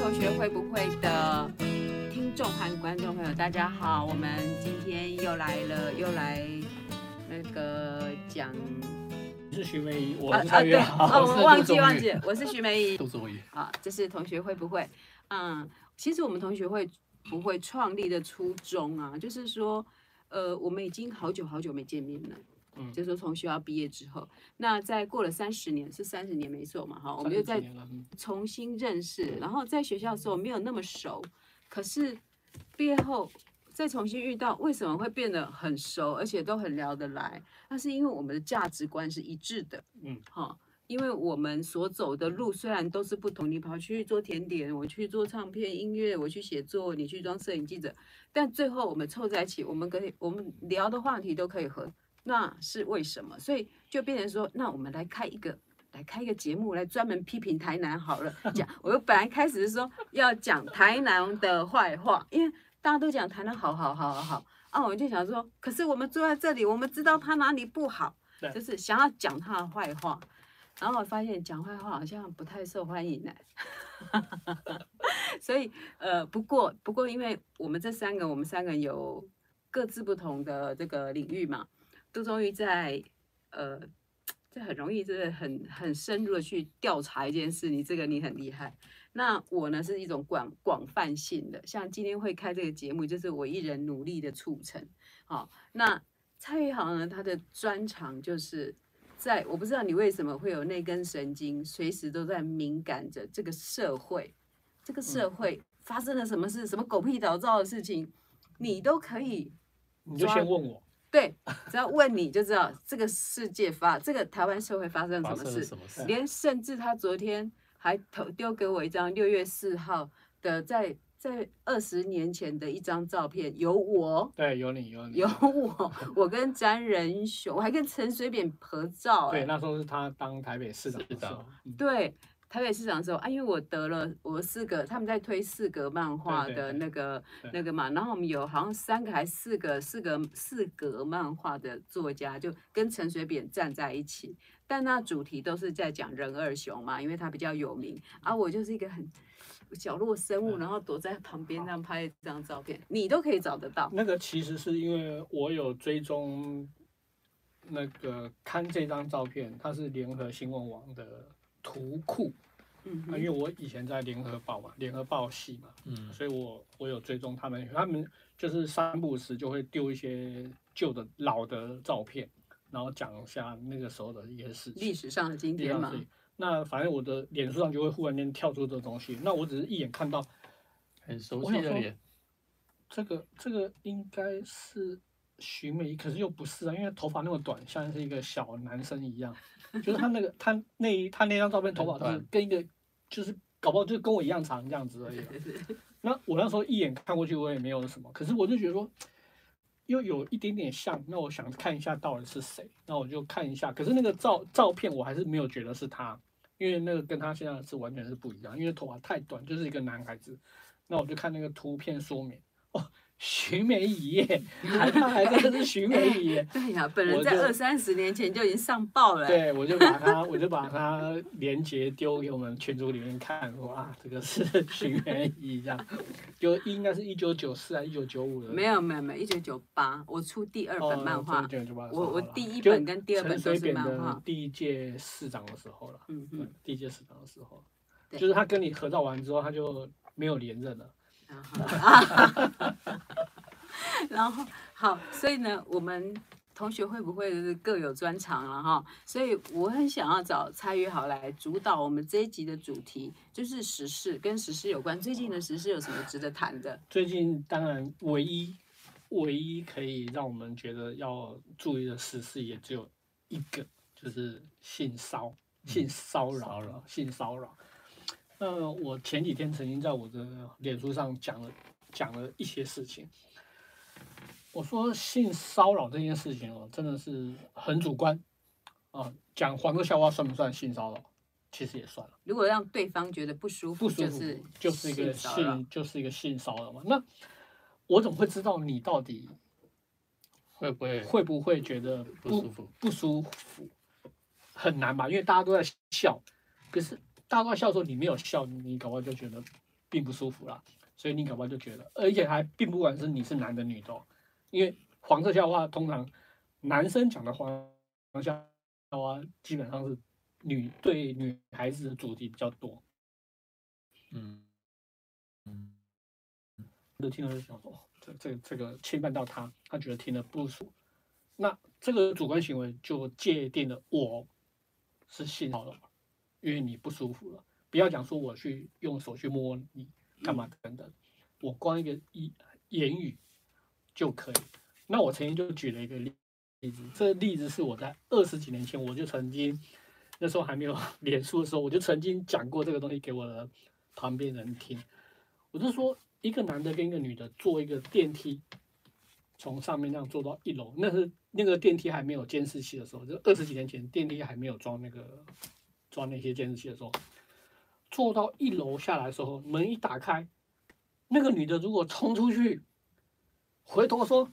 同学会不会的听众和观众朋友，大家好，我们今天又来了，又来那个讲。我是徐梅姨，我是蔡约好。哦，我忘记忘记，我是徐梅姨。杜宗宇。啊，这是同学会不会？嗯，其实我们同学会不会创立的初衷啊，就是说，呃，我们已经好久好久没见面了。嗯，就是说从学校毕业之后，那在过了三十年，是三十年没错嘛？哈，我们又再重新认识，然后在学校的时候没有那么熟，可是毕业后再重新遇到，为什么会变得很熟，而且都很聊得来？那是因为我们的价值观是一致的。嗯，哈，因为我们所走的路虽然都是不同，你跑去做甜点，我去做唱片音乐，我去写作，你去当摄影记者，但最后我们凑在一起，我们可以我们聊的话题都可以合。那是为什么？所以就变成说，那我们来开一个，来开一个节目，来专门批评台南好了。讲，我又本来开始是说要讲台南的坏话，因为大家都讲台南好好好好好啊，我就想说，可是我们坐在这里，我们知道他哪里不好，就是想要讲他的坏话，然后我发现讲坏话好像不太受欢迎呢。所以呃，不过不过，因为我们这三个，我们三个有各自不同的这个领域嘛。都终于在，呃，这很容易，就是很很深入的去调查一件事。你这个你很厉害。那我呢是一种广广泛性的，像今天会开这个节目，就是我一人努力的促成。好，那蔡玉航呢，他的专长就是在，我不知道你为什么会有那根神经，随时都在敏感着这个社会，这个社会发生了什么事，什么狗屁倒灶的事情，你都可以，你就先问我。对，只要问你就知道这个世界发，这个台湾社会发生什么事，什么事连甚至他昨天还投丢给我一张六月四号的在在二十年前的一张照片，有我，对，有你，有你，有我，我跟詹仁雄，我还跟陈水扁合照，欸，对，那时候是他当台北市长的时候，对。台北市长的时候啊，因为我得了我四个，他们在推四格漫画的那个那个嘛，然后我们有好像三个还是四个四个四格漫画的作家，就跟陈水扁站在一起，但那主题都是在讲人二熊嘛，因为他比较有名，而、啊、我就是一个很角落生物，然后躲在旁边这样拍一张照片，你都可以找得到。那个其实是因为我有追踪那个看这张照片，它是联合新闻网的。图库，嗯，因为我以前在联合报嘛，联合报系嘛，嗯，所以我我有追踪他们，他们就是三不五时就会丢一些旧的老的照片，然后讲一下那个时候的一些事情，历史上的今天嘛。那反正我的脸书上就会忽然间跳出这个东西，那我只是一眼看到很熟悉的脸，这个这个应该是许美，可是又不是啊，因为头发那么短，像是一个小男生一样。就是他那个，他那一他那张照片头发就是跟一个，就是搞不好就跟我一样长这样子而已。那我那时候一眼看过去，我也没有什么，可是我就觉得说，又有一点点像，那我想看一下到底是谁，那我就看一下。可是那个照照片我还是没有觉得是他，因为那个跟他现在是完全是不一样，因为头发太短，就是一个男孩子。那我就看那个图片说明哦。徐梅姨，还他还真的是徐梅姨。对呀，本人在二三十年前就已经上报了。对，我就把他，我就把他连接丢给我们群组里面看，说啊，这个是徐梅姨这样，就应该是一九九四啊，一九九五的。没有没有没有，一九九八，我出第二本漫画。哦、我我第一本跟第二本都是漫画。第一届市长的时候了，嗯嗯，第一届市长的时候，就是他跟你合照完之后，他就没有连任了。然后好，所以呢，我们同学会不会是各有专长了哈？所以我很想要找蔡约豪来主导我们这一集的主题，就是时事，跟时事有关。最近的时事有什么值得谈的？最近当然唯一唯一可以让我们觉得要注意的时事也只有一个，就是性骚性骚扰了，性骚扰。呃，我前几天曾经在我的脸书上讲了讲了一些事情。我说性骚扰这件事情哦，真的是很主观啊。讲黄色笑话算不算性骚扰？其实也算了。如果让对方觉得不舒服，不舒服就是一个性，就是一个性骚扰嘛。那我怎么会知道你到底会不会会不会觉得不舒服？不舒服很难吧？因为大家都在笑，可是。大家笑的时候，你没有笑，你搞不好就觉得并不舒服啦，所以你搞不好就觉得，而且还并不管是你是男的女的，因为黄色笑话通常男生讲的黄笑话基本上是女对女孩子的主题比较多，嗯。嗯，就听了就想说，这这这个侵犯到他，他觉得听了不舒服，那这个主观行为就界定了我是信号了，因为你不舒服了。不要讲说我去用手去摸你干嘛等等，我光一个一言语就可以。那我曾经就举了一个例子，这个例子是我在二十几年前我就曾经那时候还没有 脸书的时候，我就曾经讲过这个东西给我的旁边人听。我就说一个男的跟一个女的坐一个电梯，从上面那样坐到一楼，那是那个电梯还没有监视器的时候，就二十几年前电梯还没有装那个装那些监视器的时候。坐到一楼下来的时候，门一打开，那个女的如果冲出去，回头说：“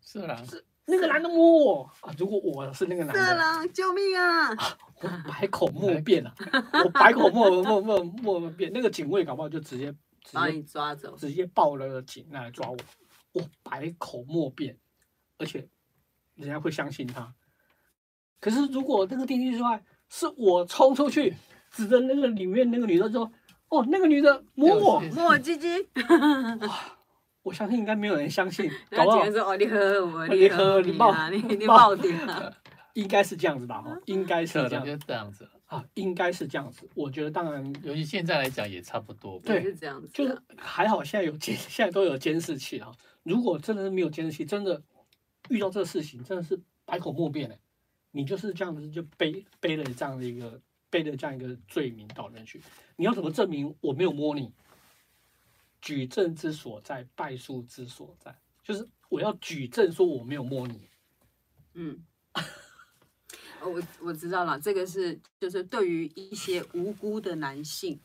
色狼，是那个男的摸我啊！”如果我是那个男的，色狼，救命啊！啊我百口莫辩啊！我百口莫莫莫莫莫辩，那个警卫搞不好就直接直接把你抓走，直接报了警来抓我。我百口莫辩，而且人家会相信他。可是如果那个电梯之外是我冲出去。指着那个里面那个女的说：“哦，那个女的摸我，摸我鸡鸡。”哇！我相信应该没有人相信。然后警说：“哦，你喝我，你喝你报，你你报警了。”应该是这样子吧？哈，应该是这样，就这样子啊，应该是这样子。我觉得当然，尤其现在来讲也差不多。对，是这样子。就是还好，现在有监，现在都有监视器啊。如果真的是没有监视器，真的遇到这个事情，真的是百口莫辩哎。你就是这样子就背背了这样的一个。背着这样一个罪名到里面去，你要怎么证明我没有摸你？举证之所在，败诉之所在，就是我要举证说我没有摸你。嗯，我我知道了，这个是就是对于一些无辜的男性，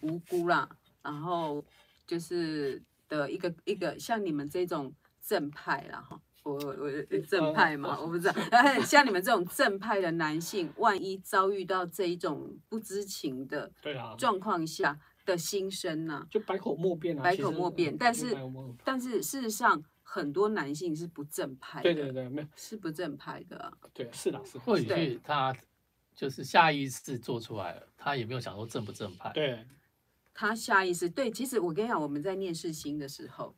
无辜啦，然后就是的一个一个像你们这种正派啦哈。我我正派嘛，我不知道。像你们这种正派的男性，万一遭遇到这一种不知情的状况下的心声呢？就百口莫辩啊，百口莫辩。但是但是事实上，很多男性是不正派的。对对对，没有是不正派的。对，是的，是。或许他就是下意识做出来了，他也没有想说正不正派。对，他下意识。对，其实我跟你讲，我们在念世新的时候。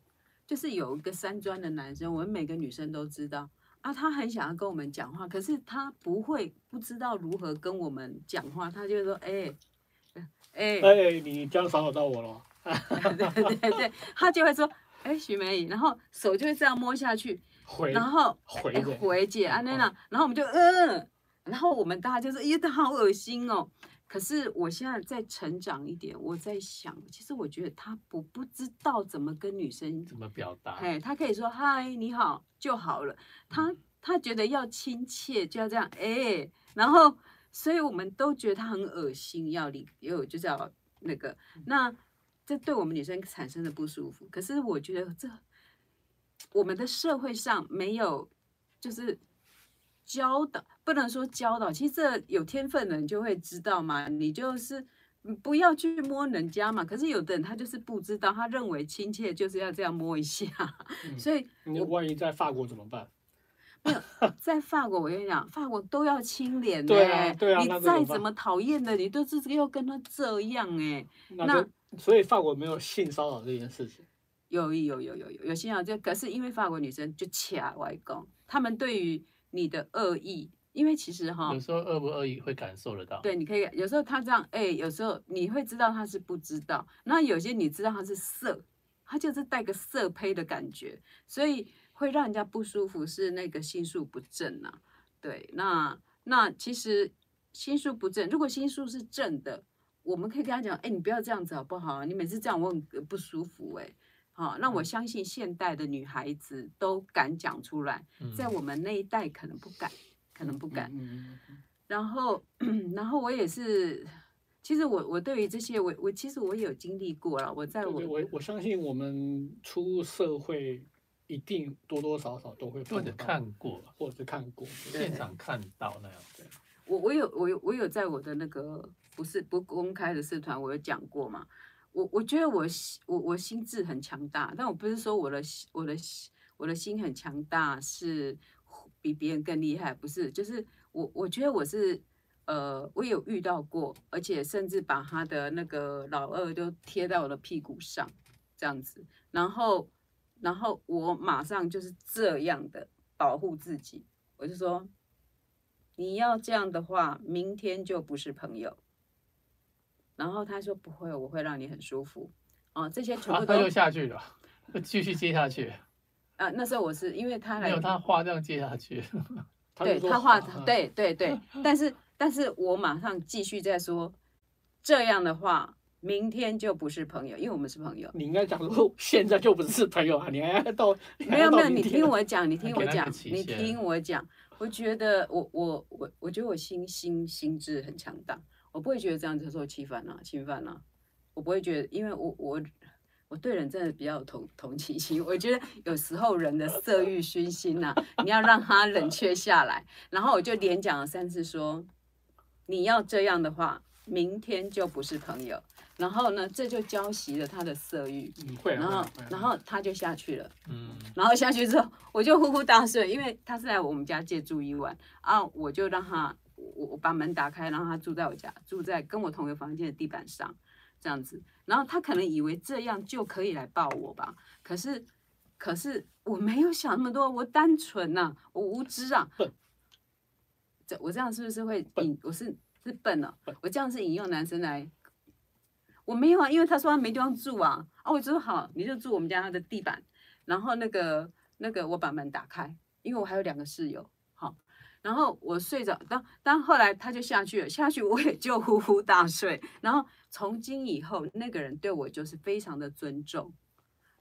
就是有一个三专的男生，我们每个女生都知道啊，他很想要跟我们讲话，可是他不会不知道如何跟我们讲话，他就说，哎、欸，哎、欸，哎，你这样骚扰到我了，对对对，他就会说，哎、欸，许美，然后手就会这样摸下去，回然后回、欸、回姐安娜，然后我们就嗯，然后我们大家就说，咦，他好恶心哦。可是我现在再成长一点，我在想，其实我觉得他不不知道怎么跟女生怎么表达，哎，他可以说嗨，你好就好了。他他觉得要亲切就要这样，哎，然后所以我们都觉得他很恶心，要离又就是要那个，那这对我们女生产生的不舒服。可是我觉得这我们的社会上没有，就是。教导不能说教导，其实这有天分的人就会知道嘛。你就是不要去摸人家嘛。可是有的人他就是不知道，他认为亲切就是要这样摸一下。嗯、所以，你万一在法国怎么办？没有，在法国，我跟你讲，法国都要亲脸。对啊，对啊。你再怎么讨厌的，你都是要跟他这样哎。那，那所以法国没有性骚扰这件事情。有有有有有有性骚扰，就可是因为法国女生就掐外公，他们对于。你的恶意，因为其实哈，有时候恶不恶意会感受得到。对，你可以有时候他这样，哎，有时候你会知道他是不知道。那有些你知道他是色，他就是带个色胚的感觉，所以会让人家不舒服，是那个心术不正呐、啊。对，那那其实心术不正，如果心术是正的，我们可以跟他讲，哎，你不要这样子好不好？你每次这样我很不舒服哎。好，那我相信现代的女孩子都敢讲出来，在我们那一代可能不敢，可能不敢。然后，然后我也是，其实我我对于这些，我我其实我也有经历过了。我在我我我相信我们出社会一定多多少少都会或者看过，或者是看过现场看到那样子。我我有我有我有在我的那个不是不公开的社团，我有讲过嘛。我我觉得我我我心智很强大，但我不是说我的我的心我的心很强大是比别人更厉害，不是，就是我我觉得我是呃，我有遇到过，而且甚至把他的那个老二都贴在我的屁股上这样子，然后然后我马上就是这样的保护自己，我就说你要这样的话，明天就不是朋友。然后他说不会，我会让你很舒服。哦，这些全部 都、啊、又下去了，继续接下去。啊，那时候我是因为他来，没有他话这样接下去。对他话，对对对，但是但是我马上继续再说，这样的话，明天就不是朋友，因为我们是朋友。你应该讲说现在就不是朋友啊，你还要到没有没有，你听我讲，你听我讲，你听我讲。我觉得我我我我觉得我心心心智很强大。我不会觉得这样子受侵犯啊，侵犯啊，我不会觉得，因为我我我对人真的比较有同同情心。我觉得有时候人的色欲熏心呐，你要让他冷却下来。然后我就连讲了三次说，你要这样的话，明天就不是朋友。然后呢，这就浇熄了他的色欲。然后然后他就下去了。嗯。然后下去之后，我就呼呼大睡，因为他是来我们家借住一晚啊，我就让他。我我把门打开，然后他住在我家，住在跟我同一个房间的地板上，这样子。然后他可能以为这样就可以来抱我吧？可是，可是我没有想那么多，我单纯呐、啊，我无知啊。这我这样是不是会引？我是是笨了、啊。我这样是引诱男生来？我没有啊，因为他说他没地方住啊。啊，我就说好，你就住我们家的地板。然后那个那个我把门打开，因为我还有两个室友。然后我睡着，当当后来他就下去了，下去我也就呼呼大睡。然后从今以后，那个人对我就是非常的尊重，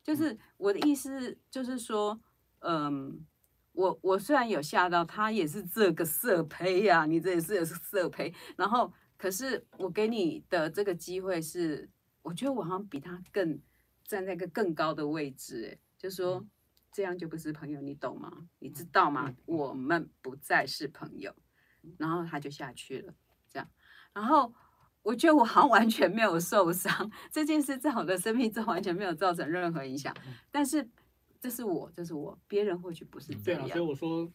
就是我的意思就是说，嗯，我我虽然有吓到他，也是这个色胚呀，你这也是色胚。然后可是我给你的这个机会是，我觉得我好像比他更站在一个更高的位置，哎，就是说。这样就不是朋友，你懂吗？你知道吗？我们不再是朋友，然后他就下去了，这样。然后我觉得我好像完全没有受伤，这件事在我的生命中完全没有造成任何影响。但是这是我，这是我，别人或许不是这样。所以我说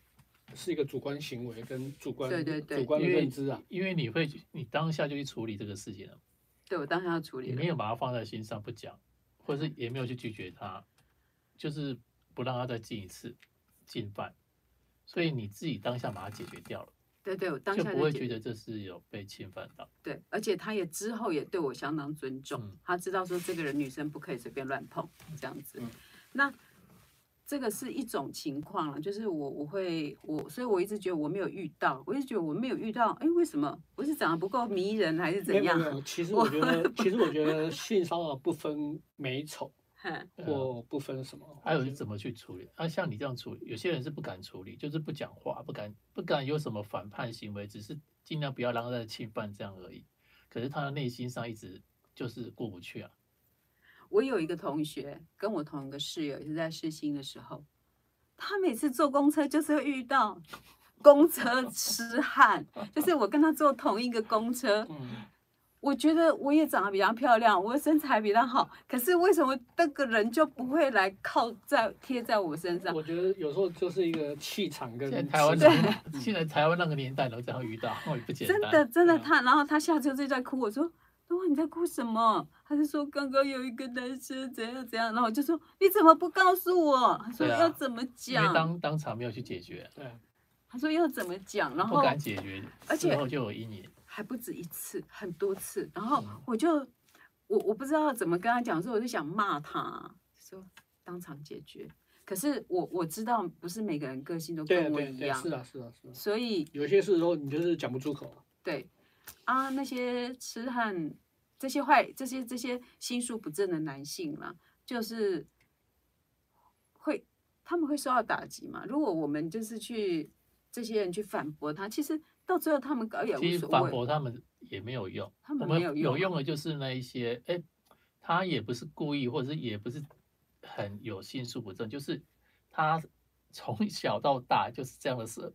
是一个主观行为跟主观对对对主观的认知啊，因为，因为你会你当下就去处理这个事情了。对，我当下要处理，你没有把它放在心上不讲，或者是也没有去拒绝他，就是。不让他再进一次进犯，所以你自己当下把它解决掉了。对对，我当下就，就不会觉得这是有被侵犯到。对，而且他也之后也对我相当尊重，嗯、他知道说这个人女生不可以随便乱碰这样子。嗯、那这个是一种情况了，就是我我会我，所以我一直觉得我没有遇到，我一直觉得我没有遇到。哎，为什么？我是长得不够迷人还是怎样？没有，其实我觉得，其实我觉得性骚扰不分美丑。或不分什么，还有是怎么去处理？啊，像你这样处理，有些人是不敢处理，就是不讲话，不敢不敢有什么反叛行为，只是尽量不要让他再侵犯这样而已。可是他的内心上一直就是过不去啊。我有一个同学，跟我同一个室友，也是在试新的时候，他每次坐公车就是会遇到公车痴汉，就是我跟他坐同一个公车。嗯我觉得我也长得比较漂亮，我的身材比较好，可是为什么那个人就不会来靠在贴在我身上？我觉得有时候就是一个气场跟台湾对，现在台湾那个年代都这样遇到，也不简单。真的真的他，然后他下车就在哭，我说：“哇，你在哭什么？”他就说：“刚刚有一个男生怎样怎样。”然后我就说：“你怎么不告诉我？”他说：“要怎么讲？”因为当当场没有去解决。对，他说要怎么讲，然后不敢解决，而且就有阴影。还不止一次，很多次。然后我就，我我不知道怎么跟他讲，所以我就想骂他，说当场解决。可是我我知道，不是每个人个性都跟我一样。是啊，是啊，是啊。所以有些时候你就是讲不出口。对，啊，那些痴汉，这些坏，这些这些心术不正的男性嘛，就是会他们会受到打击嘛。如果我们就是去这些人去反驳他，其实。到最后，他们搞也无所谓。其实反驳他们也没有用，他们没有用。有用的就是那一些，哎，他也不是故意，或者是也不是很有心术不正，就是他从小到大就是这样的事，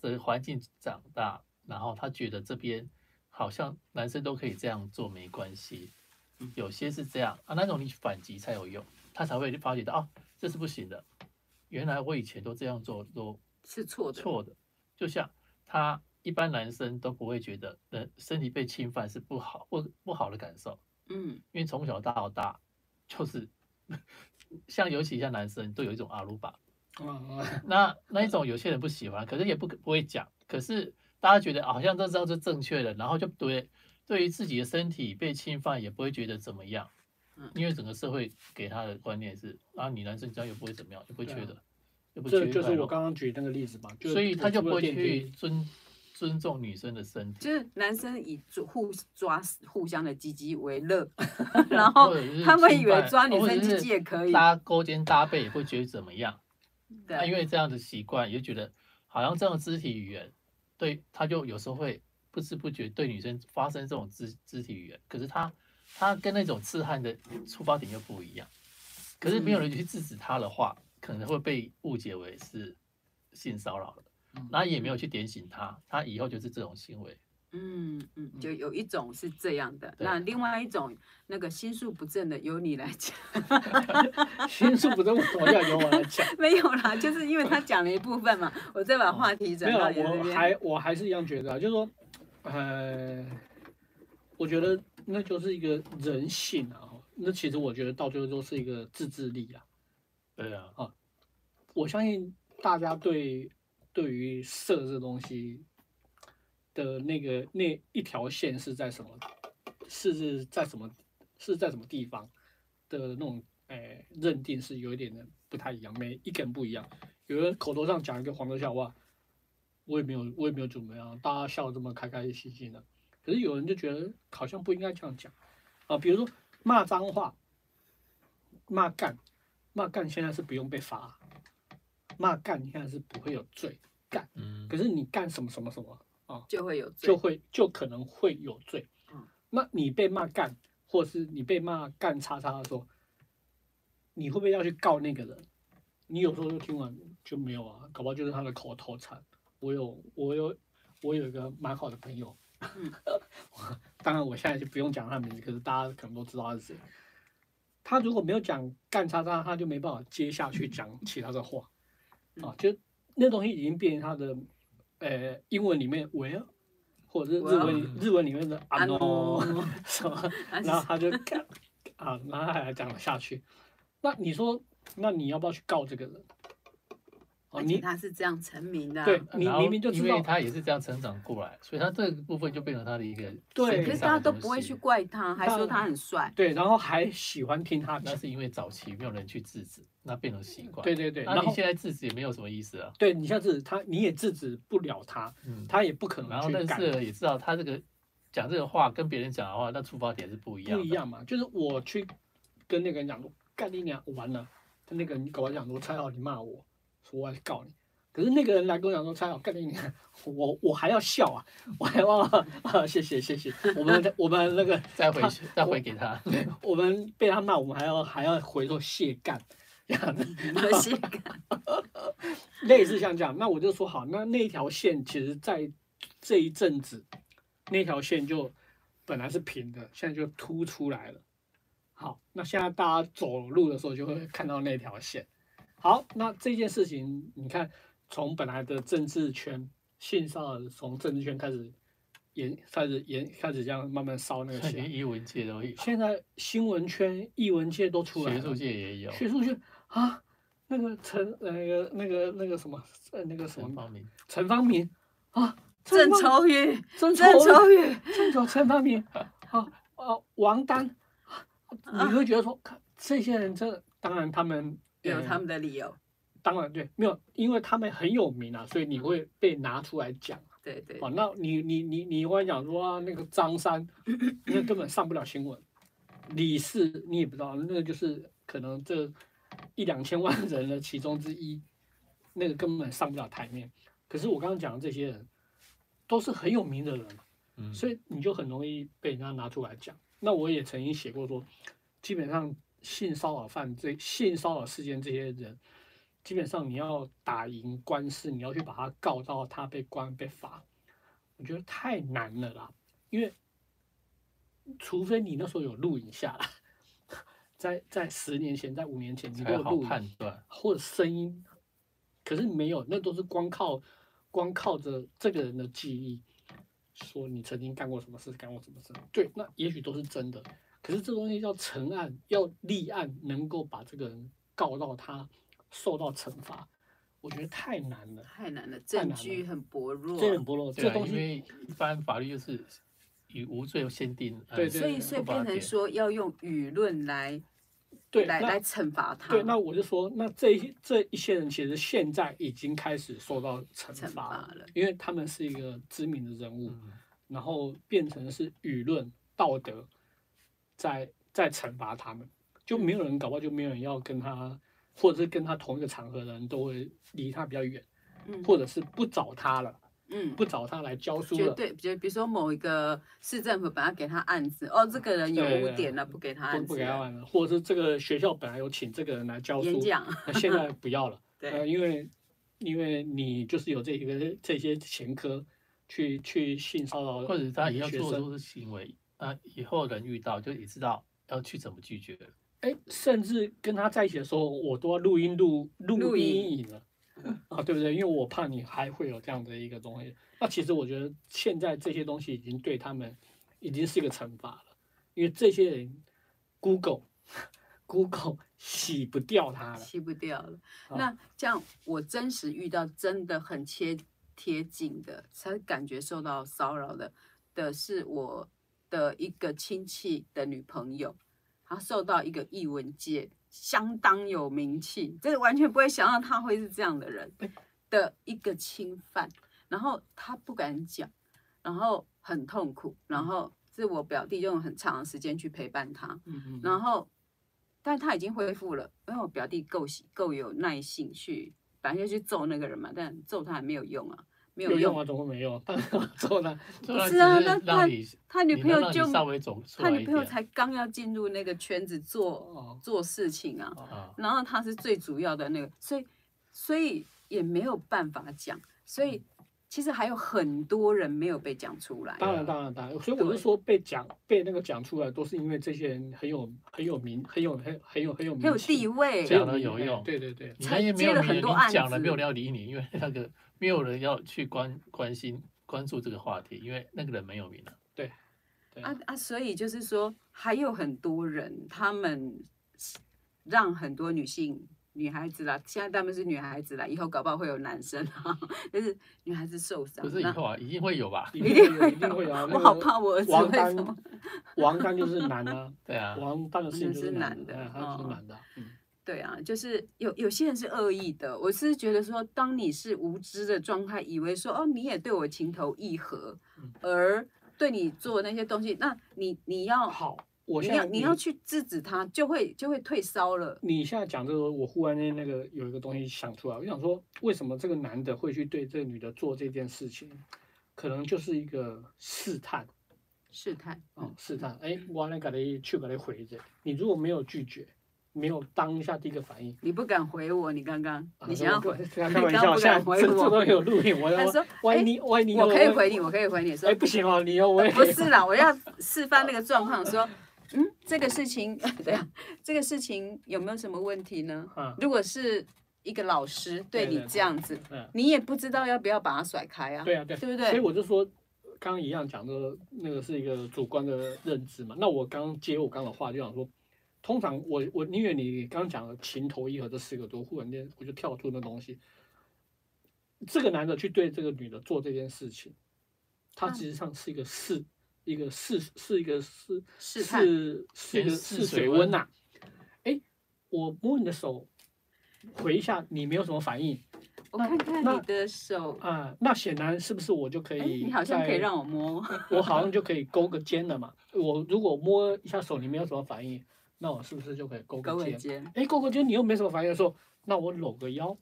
这个环境长大，然后他觉得这边好像男生都可以这样做，没关系，有些是这样啊，那种你反击才有用，他才会发觉到哦，这是不行的。原来我以前都这样做都是错的，错的。就像他一般男生都不会觉得，呃，身体被侵犯是不好或不好的感受。嗯，因为从小到大就是 像尤其像男生都有一种阿鲁巴。那那一种有些人不喜欢，可是也不不会讲。可是大家觉得好像这招是正确的，然后就对对于自己的身体被侵犯也不会觉得怎么样。因为整个社会给他的观念是啊，你男生这样又不会怎么样，又不会觉得，又不觉得。这就是我刚刚举那个例子嘛，所以他就不会去尊尊重女生的身体。就是男生以互抓互相的鸡鸡为乐，然后他们以为抓女生鸡鸡也可以，搭勾肩搭背也不会觉得怎么样。对那因为这样的习惯，也就觉得好像这种肢体语言，对他就有时候会不知不觉对女生发生这种肢肢体语言。可是他他跟那种痴汉的出发点又不一样。可是没有人去制止他的话，可能会被误解为是性骚扰了。然后也没有去点醒他，他以后就是这种行为。嗯嗯，就有一种是这样的，那另外一种那个心术不正的，由你来讲。心术不正为什么要由我来讲？没有啦，就是因为他讲了一部分嘛，我再把话题转到你那边。没有，我还我还是一样觉得，就是说，呃，我觉得那就是一个人性啊。那其实我觉得到最后都是一个自制力啊。对啊，啊，我相信大家对对于色这东西。的那个那一条线是在什么？是是在什么？是在什么地方的那种？哎，认定是有一点的不太一样，每一个人不一样。有人口头上讲一个黄色笑话，我也没有，我也没有怎么样，大家笑这么开开心心的。可是有人就觉得好像不应该这样讲啊，比如说骂脏话，骂干，骂干现在是不用被罚，骂干现在是不会有罪干，可是你干什么什么什么？啊，就会有罪，就会就可能会有罪。嗯，那你被骂干，或是你被骂干叉叉的时候，你会不会要去告那个人？你有时候就听完就没有啊，搞不好就是他的口头禅。我有我有我有一个蛮好的朋友，嗯，当然我现在就不用讲他的名字，可是大家可能都知道他是谁。他如果没有讲干叉叉，他就没办法接下去讲其他的话。啊，就那东西已经变成他的。呃，英文里面 where 或者是日文 well, 日文里面的啊 no，什么，然后他就看啊，然后还讲了下去。那你说，那你要不要去告这个人？哦，你他是这样成名的，对，你明明就知道，因为他也是这样成长过来，所以他这个部分就变成他的一个。对，可是大家都不会去怪他，还说他很帅。对，然后还喜欢听他。那是因为早期没有人去制止，那变成习惯。对对对，那你现在制止也没有什么意思啊。对，你现在制止他，你也制止不了他，他也不可能。然后但是也知道他这个讲这个话跟别人讲的话，那出发点是不一样。不一样嘛，就是我去跟那个人讲说干你娘，完了，他那个人跟我讲说蔡好，你骂我说我要去告你。可是那个人来跟我讲说：“蔡好，干你娘！我我还要笑啊，我还忘了啊！谢谢谢谢，我们我们那个再回去再回给他，我们被他骂，我们还要还要回说谢干这样子，类似像这样。那我就说好，那那条线其实在这一阵子，那条线就本来是平的，现在就凸出来了。好，那现在大家走路的时候就会看到那条线。好，那这件事情你看。”从本来的政治圈性骚扰，从政治圈开始延，开始延，开始这样慢慢烧那个 线。艺文界都有。现在新闻圈、艺文界都出来了。学术界也有。学术界啊，那个陈，那个那个那个什么，呃，那个什么。陈方明。陈方明啊。郑愁予。郑愁予。郑愁陈方明。好啊，王丹。你会觉得说，看这些人，真的当然他们有他们的理由。当然对，没有，因为他们很有名啊，所以你会被拿出来讲。对对。哦，那你你你你会讲说啊，那个张三，那根本上不了新闻。李四你也不知道，那个就是可能这一两千万人的其中之一，那个根本上不了台面。可是我刚刚讲的这些人，都是很有名的人，嗯，所以你就很容易被人家拿出来讲。那我也曾经写过说，基本上性骚扰犯罪、性骚扰事件这些人。基本上你要打赢官司，你要去把他告到他被关被罚，我觉得太难了啦。因为除非你那时候有录影下来，在在十年前，在五年前，你都有录判断或者声音，可是没有，那都是光靠光靠着这个人的记忆，说你曾经干过什么事，干过什么事，对，那也许都是真的。可是这东西要成案，要立案，能够把这个人告到他受到惩罚，我觉得太难了，太难了，证据很薄弱，这很薄弱。这东西因为一般法律就是以无罪限定，对，所以所以变成说要用舆论来，对，来来惩罚他。对，那我就说，那这一这一些人其实现在已经开始受到惩罚了，因为他们是一个知名的人物，然后变成是舆论道德。在在惩罚他们，就没有人搞不好就没有人要跟他，或者是跟他同一个场合的人都会离他比较远，嗯，或者是不找他了，嗯，不找他来教书了。对，就比如说某一个市政府本来给他案子，哦，这个人有污点了，不给他案子，不给他案子，或者是这个学校本来有请这个人来教书，演讲，那现在 不要了，对，呃，因为因为你就是有这一个这些前科，去去性骚扰，或者他也要做出的行为。那以后人遇到就也知道要去怎么拒绝。了。哎，甚至跟他在一起的时候，我都要录音录录音影了 啊，对不对？因为我怕你还会有这样的一个东西。那其实我觉得现在这些东西已经对他们已经是一个惩罚了，因为这些人 Google Google 洗不掉它了，洗不掉了。那这样我真实遇到真的很切贴近的，才感觉受到骚扰的的是我。的一个亲戚的女朋友，她受到一个艺文界相当有名气，这完全不会想到他会是这样的人的一个侵犯，然后他不敢讲，然后很痛苦，然后是我表弟用很长的时间去陪伴他，然后，但他已经恢复了，因为我表弟够够有耐性去，反正就去揍那个人嘛，但揍他还没有用啊。没有用啊，怎么没有？他做了，是啊，那他他女朋友就他女朋友才刚要进入那个圈子做做事情啊，然后他是最主要的那个，所以所以也没有办法讲，所以其实还有很多人没有被讲出来。当然当然当然，所以我是说被讲被那个讲出来，都是因为这些人很有很有名，很有很很有很有很有地位，讲了有用。对对对，你也接了很多案子，讲了没有人要理你，因为那个。没有人要去关关心关注这个话题，因为那个人没有名了。对，对啊啊，所以就是说，还有很多人，他们让很多女性、女孩子啦，现在他们是女孩子啦，以后搞不好会有男生啊，就是女孩子受伤。不是以后啊，一定会有吧？一定会有，一定会有。我好怕我儿子王丹，王丹就是男的，对啊，王丹是男的，他是男的，嗯。对啊，就是有有些人是恶意的，我是觉得说，当你是无知的状态，以为说哦，你也对我情投意合，而对你做那些东西，那你你要好，我你要你要去制止他，就会就会退烧了。你现在讲这个，我忽然间那个有一个东西想出来，我想说，为什么这个男的会去对这个女的做这件事情？可能就是一个试探，试探，嗯，试探。哎，我来给你去给你回着，你如果没有拒绝。没有当下第一个反应，你不敢回我，你刚刚你想要回，开玩笑，现在这这都有录音，我要说，喂你喂你，我可以回你，我可以回你说，哎不行哦，你要我不是啦，我要示范那个状况，说，嗯，这个事情，对啊，这个事情有没有什么问题呢？如果是一个老师对你这样子，你也不知道要不要把他甩开啊？对啊，对，对不对？所以我就说，刚刚一样讲的，那个是一个主观的认知嘛。那我刚接我刚刚的话，就想说。通常我我宁愿你刚刚讲的情投意合这四个多，忽然间我就跳出那东西。这个男的去对这个女的做这件事情，他实际上是一个试，一个试，是一个试试试是一个试水温呐。哎，我摸你的手，回一下，你没有什么反应。我看看你的手啊，那显然是不是我就可以？你好像可以让我摸，我好像就可以勾个肩了嘛。我如果摸一下手，你没有什么反应。那我是不是就可以勾个肩？哎，勾个肩，你又没什么反应的时候，那我搂个腰，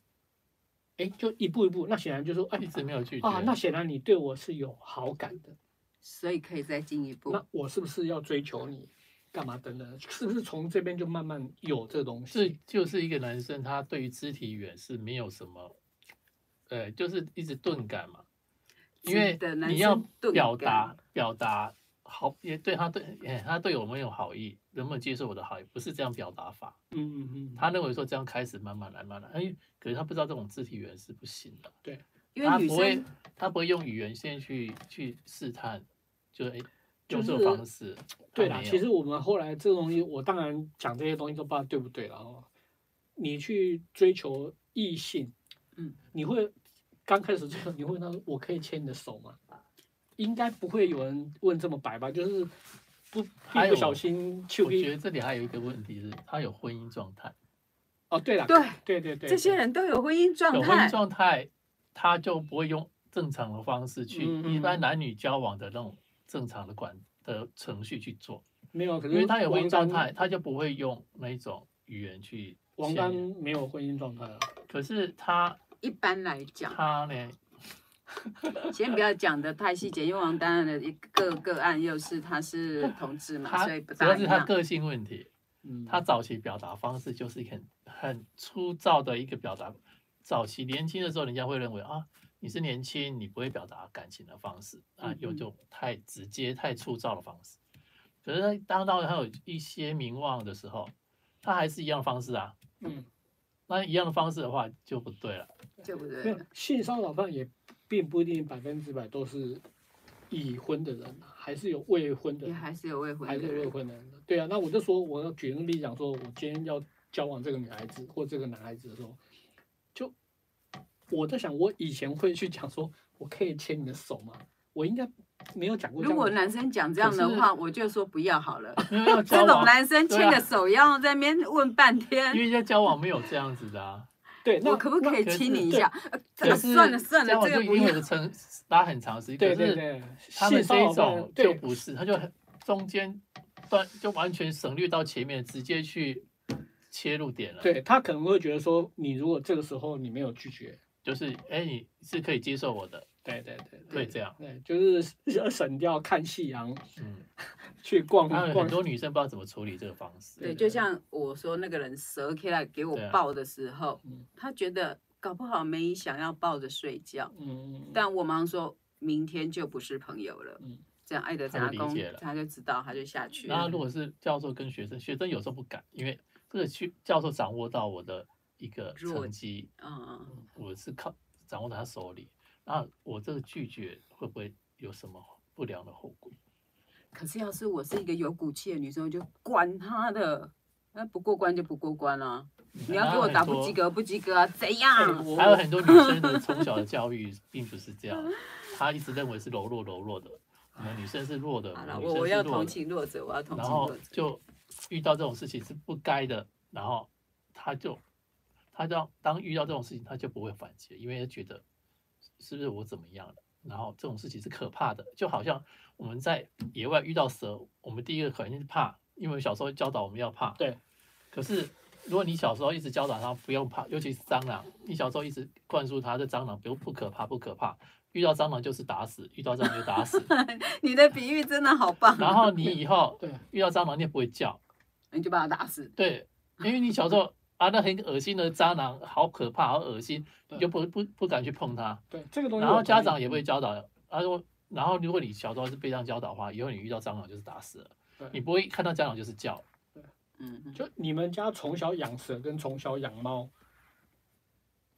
哎，就一步一步。那显然就是说，哎，一直没有拒绝啊。那显然你对我是有好感的，所以可以再进一步。那我是不是要追求你？干嘛等等？是不是从这边就慢慢有这东西？这就是一个男生，他对于肢体语言是没有什么，呃，就是一直钝感嘛。因为你要表达表达。好，也对他对，哎，他对我们有好意，能不能接受我的好意？不是这样表达法。嗯嗯嗯。他认为说这样开始慢慢来，慢慢来。哎，可是他不知道这种肢体语言是不行的。对，因为女生他不会，他不会用语言先去去试探，就哎，用这种方式。对啦，其实我们后来这个东西，我当然讲这些东西都不知道对不对了哦。你去追求异性，嗯，你会刚开始这个，你会问他说：“我可以牵你的手吗？”应该不会有人问这么白吧？就是不一不小心就。我觉得这里还有一个问题是，他有婚姻状态。哦，对了，对对对对，这些人都有婚姻状态。有婚姻状态，他就不会用正常的方式去一般男女交往的那种正常的管的程序去做。没有，可是因为他有婚姻状态，他就不会用那一种语言去。王丹没有婚姻状态啊，可是他一般来讲，他呢？先不要讲的太细节，因为王丹的一个个案又是他是同志嘛，所以不。主要是他个性问题，嗯，他早期表达方式就是很很粗糙的一个表达。早期年轻的时候，人家会认为啊，你是年轻，你不会表达感情的方式啊，有种太直接、太粗糙的方式。可是他当到他有一些名望的时候，他还是一样的方式啊，嗯，那一样的方式的话就不对了，就不对。性骚扰犯也。并不一定百分之百都是已婚的人，还是有未婚的，还是有未婚，还是有未婚的人。对啊，那我就说，我要举个例子讲，说我今天要交往这个女孩子或这个男孩子的时候，就我在想，我以前会去讲说，我可以牵你的手吗？我应该没有讲过。如果男生讲这样的话，我就说不要好了。这种男生牵个手要在那边问半天，因为在交往没有这样子的啊。对，那我可不可以亲你一下？呃，算了算了，这个不用成 拉很长时间。对对对，他们这一种就不是，他就很中间断，就完全省略到前面，直接去切入点了。对，他可能会觉得说，你如果这个时候你没有拒绝，就是哎，你是可以接受我的。对对对，对这样，对，就是要 省掉看夕阳，嗯，去逛逛。很多女生不知道怎么处理这个方式。对，就像我说那个人蛇起来给我抱的时候，他觉得搞不好没想要抱着睡觉，嗯，但我马上说明天就不是朋友了，嗯，这样爱德杂工他就知道，他就下去。那如果是教授跟学生，学生有时候不敢，因为这个去教授掌握到我的一个成绩，嗯嗯，我是靠掌握在他手里。那我这个拒绝会不会有什么不良的后果？可是要是我是一个有骨气的女生，我就管他的，那不过关就不过关了，啊。你要给我打不及格，不及格啊？怎样？还有很多女生的从小的教育并不是这样，她一直认为是柔弱柔弱的，我们女生是弱的。好了，我我要同情弱者，我要同情弱者。然后就遇到这种事情是不该的，然后她就她就当遇到这种事情，她就不会反击，因为她觉得。是不是我怎么样了？然后这种事情是可怕的，就好像我们在野外遇到蛇，我们第一个肯定是怕，因为小时候教导我们要怕。对。可是如果你小时候一直教导他不用怕，尤其是蟑螂，你小时候一直灌输他这蟑螂不不可怕不可怕，遇到蟑螂就是打死，遇到蟑螂就打死。你的比喻真的好棒。然后你以后对遇到蟑螂你也不会叫，你就把它打死。对，因为你小时候。啊，那很恶心的蟑螂，好可怕，好恶心，你就不不不敢去碰它。对，这个东西。然后家长也会教导，他说，然后如果你小时候是被这样教导的话，以后你遇到蟑螂就是打死了。对。你不会看到蟑螂就是叫。对。嗯。就你们家从小养蛇跟从小养猫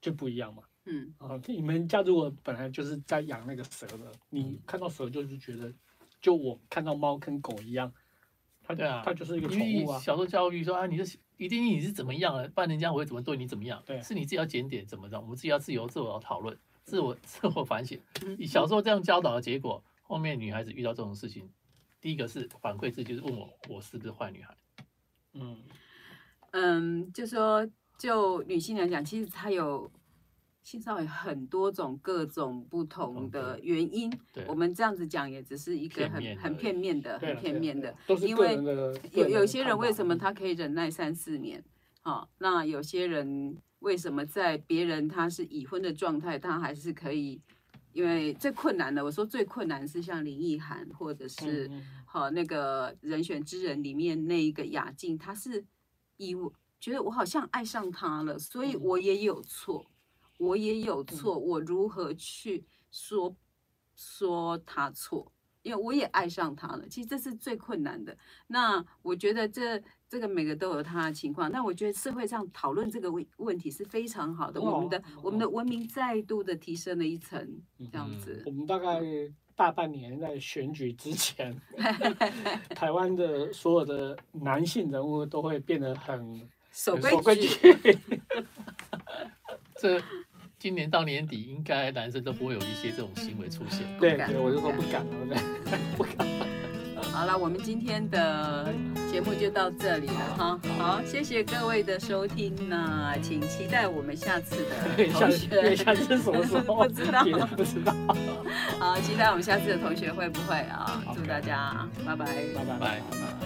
就不一样嘛。嗯。啊，你们家如果本来就是在养那个蛇的，你看到蛇就是觉得，就我看到猫跟狗一样。他对啊，他就是一个宠物啊。小时候教育说啊，你是一定你是怎么样了，不然人家我会怎么对你怎么样？对，是你自己要检点怎么着，我们自己要自由自我讨论，自我自我反省。你小时候这样教导的结果，后面女孩子遇到这种事情，第一个是反馈自己，就是问我我是不是坏女孩？嗯嗯，就说就女性来讲，其实她有。性骚扰很多种，各种不同的原因。我们这样子讲也只是一个很很片面的、很片面的。因为有有些人为什么他可以忍耐三四年？好，那有些人为什么在别人他是已婚的状态，他还是可以？因为最困难的，我说最困难是像林奕涵，或者是好那个人选之人里面那一个雅静，他是以我觉得我好像爱上他了，所以我也有错。我也有错，我如何去说说他错？因为我也爱上他了。其实这是最困难的。那我觉得这这个每个都有他的情况。那我觉得社会上讨论这个问问题是非常好的。我们的我们的文明再度的提升了一层，这样子。我们大概大半年在选举之前，台湾的所有的男性人物都会变得很守规矩。这。今年到年底，应该男生都不会有一些这种行为出现。对，对，我就说不敢了，对，不敢。好了，我们今天的节目就到这里了哈。好，谢谢各位的收听，那请期待我们下次的 同学。下次什么时候？不知道，不知道。好，期待我们下次的同学会不会啊？祝大家拜拜，拜拜，拜拜。